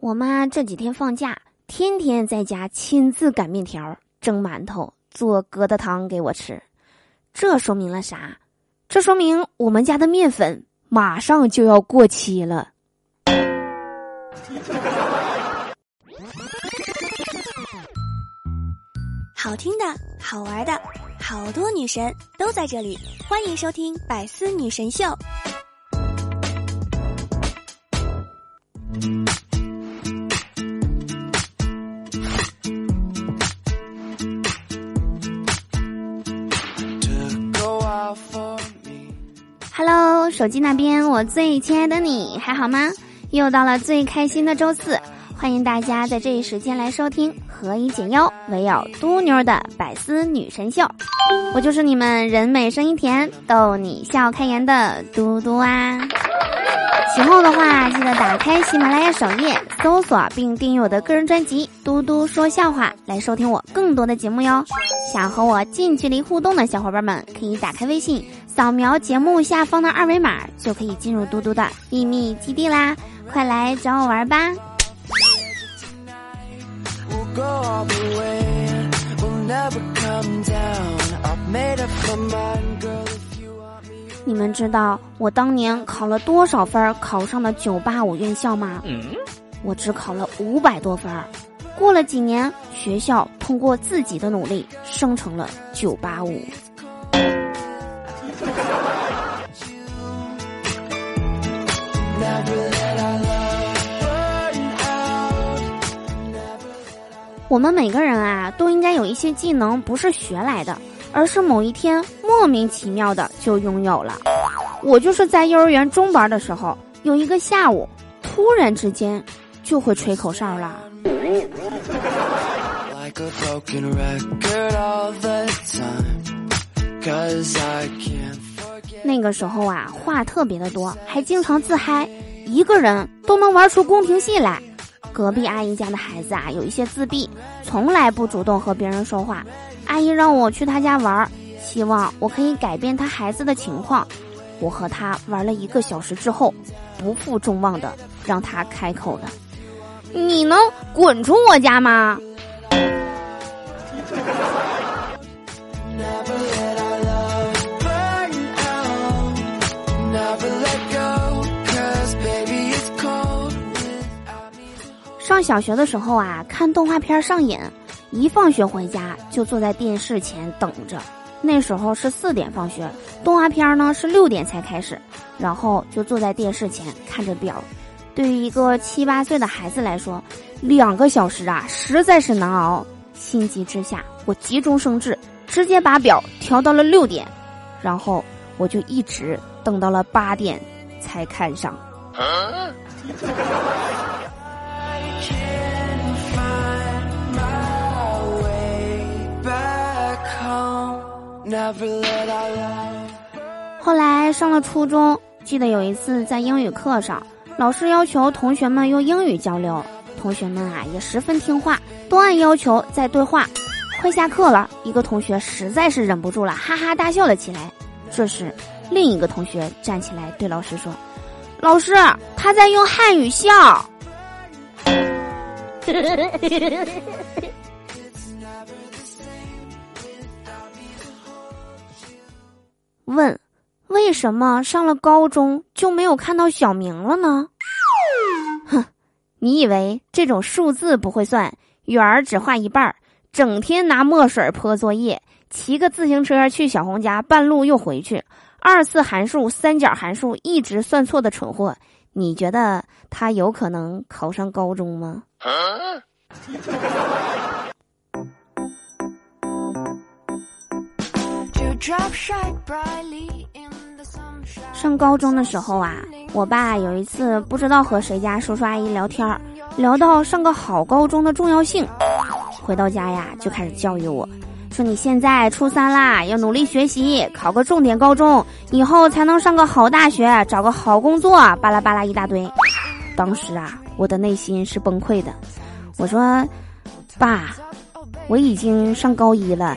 我妈这几天放假，天天在家亲自擀面条、蒸馒头、做疙瘩汤给我吃。这说明了啥？这说明我们家的面粉马上就要过期了。好听的，好玩的，好多女神都在这里，欢迎收听《百思女神秀》。手机那边我最亲爱的你还好吗？又到了最开心的周四，欢迎大家在这一时间来收听“何以解忧，唯有嘟妞”的百思女神秀。我就是你们人美声音甜、逗你笑开颜的嘟嘟啊！喜欢的话，记得打开喜马拉雅首页，搜索并订阅我的个人专辑《嘟嘟说笑话》，来收听我更多的节目哟。想和我近距离互动的小伙伴们，可以打开微信，扫描节目下方的二维码，就可以进入嘟嘟的秘密基地啦！快来找我玩吧！你们知道我当年考了多少分考上的九八五院校吗？我只考了五百多分。过了几年，学校通过自己的努力升成了九八五。我们每个人啊，都应该有一些技能，不是学来的。而是某一天莫名其妙的就拥有了。我就是在幼儿园中班的时候，有一个下午，突然之间就会吹口哨了。那个时候啊，话特别的多，还经常自嗨，一个人都能玩出宫廷戏来。隔壁阿姨家的孩子啊，有一些自闭，从来不主动和别人说话。阿姨让我去她家玩，希望我可以改变她孩子的情况。我和她玩了一个小时之后，不负众望的让她开口了：“你能滚出我家吗？”上小学的时候啊，看动画片上瘾。一放学回家就坐在电视前等着，那时候是四点放学，动画片呢是六点才开始，然后就坐在电视前看着表。对于一个七八岁的孩子来说，两个小时啊实在是难熬。心急之下，我急中生智，直接把表调到了六点，然后我就一直等到了八点才看上。后来上了初中，记得有一次在英语课上，老师要求同学们用英语交流，同学们啊也十分听话，都按要求在对话。快下课了，一个同学实在是忍不住了，哈哈大笑了起来。这时，另一个同学站起来对老师说：“老师，他在用汉语笑。” 问：为什么上了高中就没有看到小明了呢？哼，你以为这种数字不会算，圆儿只画一半儿，整天拿墨水泼作业，骑个自行车去小红家，半路又回去，二次函数、三角函数一直算错的蠢货，你觉得他有可能考上高中吗？上高中的时候啊，我爸有一次不知道和谁家叔叔阿姨聊天，聊到上个好高中的重要性，回到家呀就开始教育我，说你现在初三啦，要努力学习，考个重点高中，以后才能上个好大学，找个好工作，巴拉巴拉一大堆。当时啊，我的内心是崩溃的，我说，爸，我已经上高一了。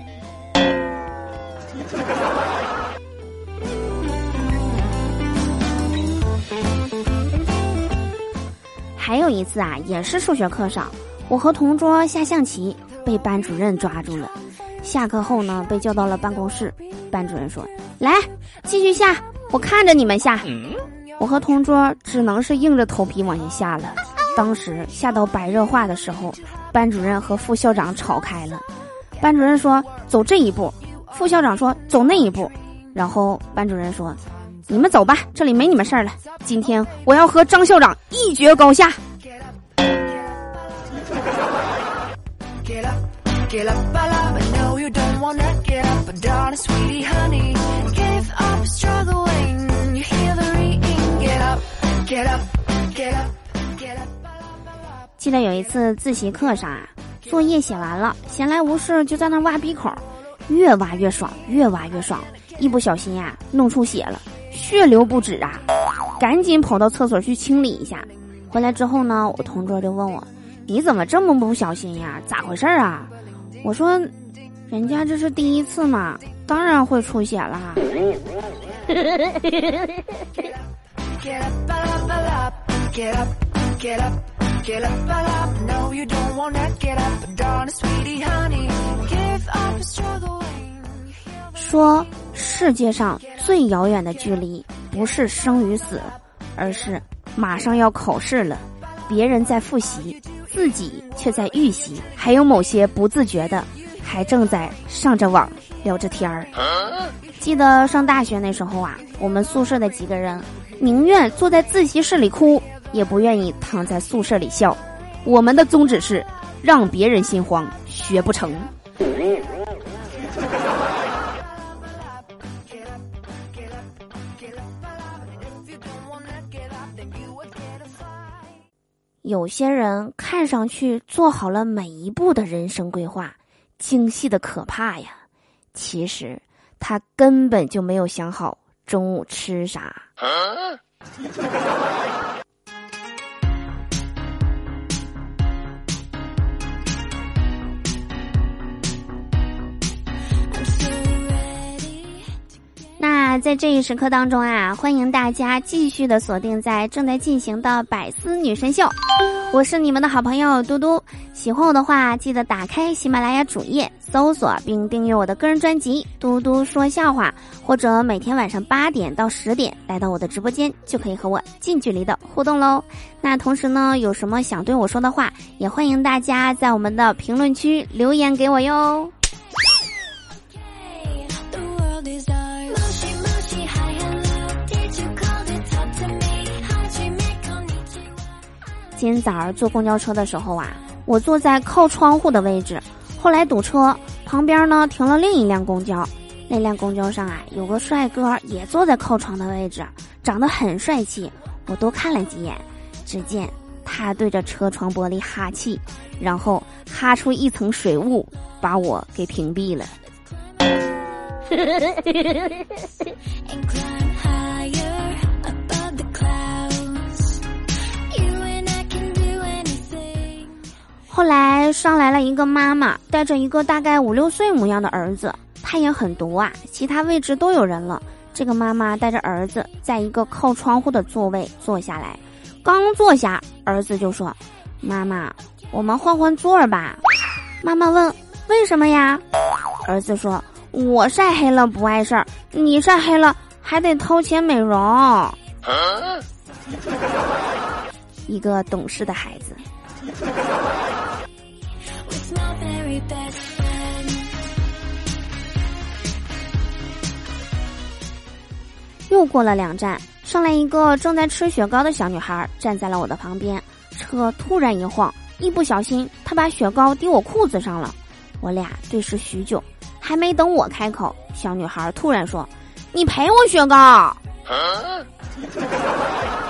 还有一次啊，也是数学课上，我和同桌下象棋，被班主任抓住了。下课后呢，被叫到了办公室。班主任说：“来，继续下，我看着你们下。”我和同桌只能是硬着头皮往下下了。当时下到白热化的时候，班主任和副校长吵开了。班主任说：“走这一步。”副校长说：“走那一步。”然后班主任说。你们走吧，这里没你们事儿了。今天我要和张校长一决高下。记得有一次自习课上啊，作业写完了，闲来无事就在那挖鼻孔，越挖越爽，越挖越爽，一不小心呀，弄出血了。血流不止啊！赶紧跑到厕所去清理一下。回来之后呢，我同桌就问我：“你怎么这么不小心呀？咋回事啊？”我说：“人家这是第一次嘛，当然会出血啦。”说。世界上最遥远的距离，不是生与死，而是马上要考试了，别人在复习，自己却在预习，还有某些不自觉的，还正在上着网，聊着天儿。记得上大学那时候啊，我们宿舍的几个人，宁愿坐在自习室里哭，也不愿意躺在宿舍里笑。我们的宗旨是，让别人心慌，学不成。有些人看上去做好了每一步的人生规划，精细的可怕呀。其实他根本就没有想好中午吃啥。在这一时刻当中啊，欢迎大家继续的锁定在正在进行的百思女神秀，我是你们的好朋友嘟嘟。喜欢我的话，记得打开喜马拉雅主页搜索并订阅我的个人专辑《嘟嘟说笑话》，或者每天晚上八点到十点来到我的直播间，就可以和我近距离的互动喽。那同时呢，有什么想对我说的话，也欢迎大家在我们的评论区留言给我哟。今早儿坐公交车的时候啊，我坐在靠窗户的位置。后来堵车，旁边呢停了另一辆公交。那辆公交上啊，有个帅哥也坐在靠窗的位置，长得很帅气。我多看了几眼，只见他对着车窗玻璃哈气，然后哈出一层水雾，把我给屏蔽了。后来上来了一个妈妈，带着一个大概五六岁模样的儿子，他也很毒啊。其他位置都有人了，这个妈妈带着儿子在一个靠窗户的座位坐下来，刚坐下，儿子就说：“妈妈，我们换换座儿吧。”妈妈问：“为什么呀？”儿子说：“我晒黑了不碍事儿，你晒黑了还得掏钱美容。”一个懂事的孩子。又过了两站，上来一个正在吃雪糕的小女孩，站在了我的旁边。车突然一晃，一不小心，她把雪糕滴我裤子上了。我俩对视许久，还没等我开口，小女孩突然说：“你赔我雪糕。”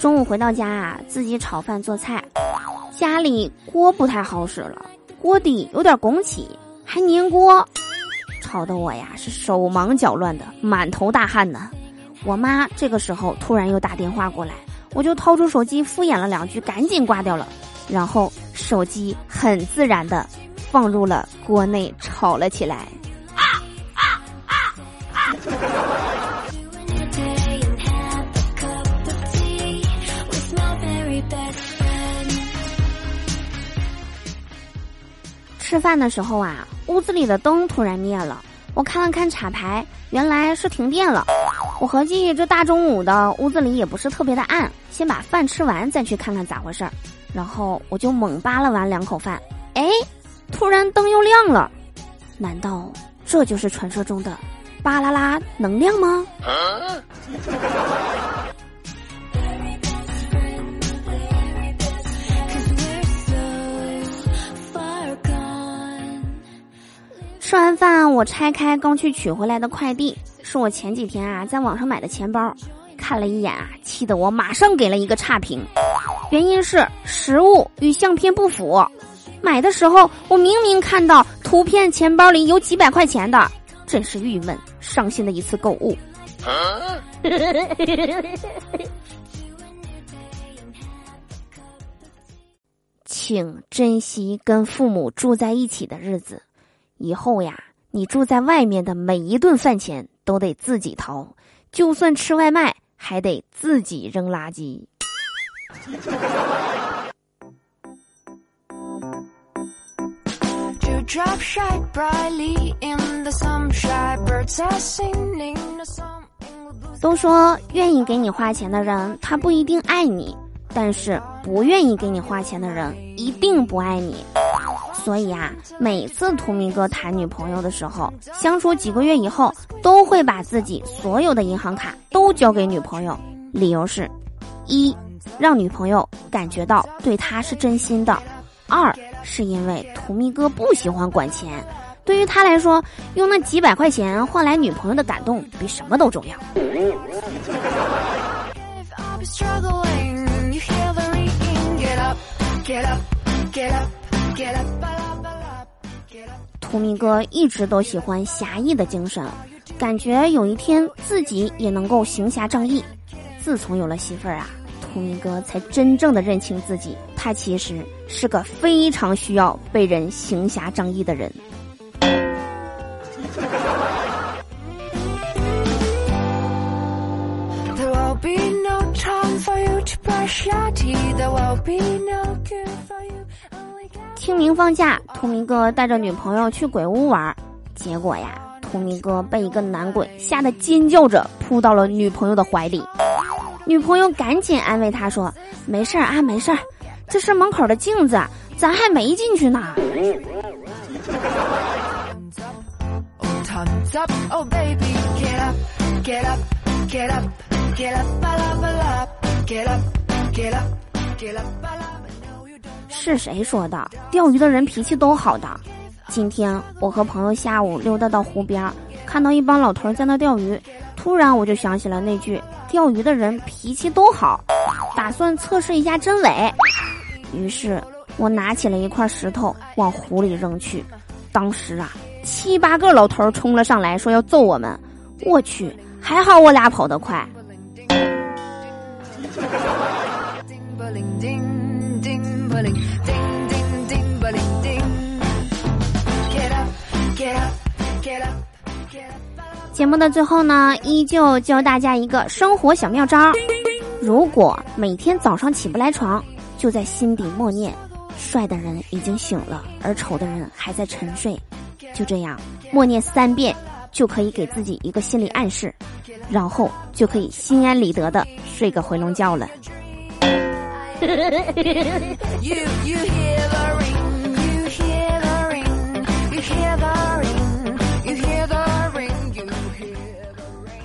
中午回到家啊，自己炒饭做菜，家里锅不太好使了，锅底有点拱起，还粘锅，吵得我呀是手忙脚乱的，满头大汗呢。我妈这个时候突然又打电话过来，我就掏出手机敷衍了两句，赶紧挂掉了，然后手机很自然的放入了锅内炒了起来。吃饭的时候啊，屋子里的灯突然灭了。我看了看插牌，原来是停电了。我合计这大中午的，屋子里也不是特别的暗，先把饭吃完再去看看咋回事儿。然后我就猛扒拉完两口饭，哎，突然灯又亮了。难道这就是传说中的巴啦啦能量吗？吃完饭，我拆开刚去取回来的快递，是我前几天啊在网上买的钱包。看了一眼啊，气得我马上给了一个差评，原因是实物与相片不符。买的时候我明明看到图片钱包里有几百块钱的，真是郁闷伤心的一次购物。请珍惜跟父母住在一起的日子。以后呀，你住在外面的每一顿饭钱都得自己掏，就算吃外卖还得自己扔垃圾。都说愿意给你花钱的人，他不一定爱你；但是不愿意给你花钱的人，一定不爱你。所以啊，每次图明哥谈女朋友的时候，相处几个月以后，都会把自己所有的银行卡都交给女朋友，理由是：一，让女朋友感觉到对他是真心的；二，是因为图明哥不喜欢管钱，对于他来说，用那几百块钱换来女朋友的感动，比什么都重要。图明哥一直都喜欢侠义的精神，感觉有一天自己也能够行侠仗义。自从有了媳妇儿啊，图明哥才真正的认清自己，他其实是个非常需要被人行侠仗义的人。清明放假，图明哥带着女朋友去鬼屋玩，结果呀，图明哥被一个男鬼吓得尖叫着扑到了女朋友的怀里。女朋友赶紧安慰他说：“没事儿啊，没事儿，这是门口的镜子，咱还没进去呢。”是谁说的？钓鱼的人脾气都好的。今天我和朋友下午溜达到湖边，看到一帮老头在那钓鱼，突然我就想起了那句“钓鱼的人脾气都好”，打算测试一下真伪。于是我拿起了一块石头往湖里扔去，当时啊，七八个老头冲了上来，说要揍我们。我去，还好我俩跑得快。节目的最后呢，依旧教大家一个生活小妙招：如果每天早上起不来床，就在心底默念“帅的人已经醒了，而丑的人还在沉睡”，就这样默念三遍，就可以给自己一个心理暗示，然后就可以心安理得的睡个回笼觉了。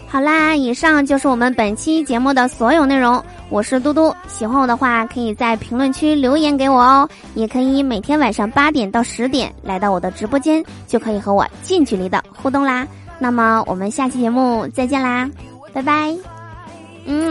好啦，以上就是我们本期节目的所有内容。我是嘟嘟，喜欢我的话，可以在评论区留言给我哦，也可以每天晚上八点到十点来到我的直播间，就可以和我近距离的互动啦。那么我们下期节目再见啦，拜拜，嗯啊。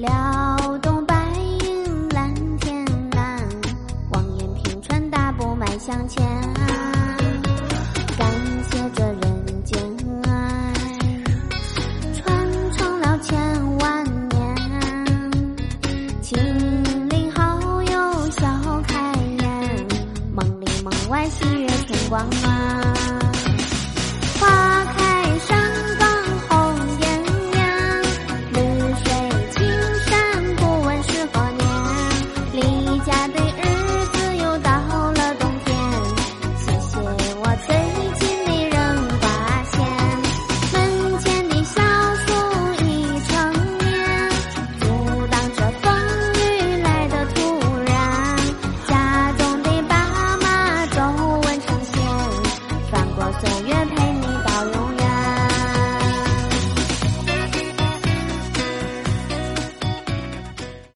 撩动白云蓝天蓝望眼平川大步迈向前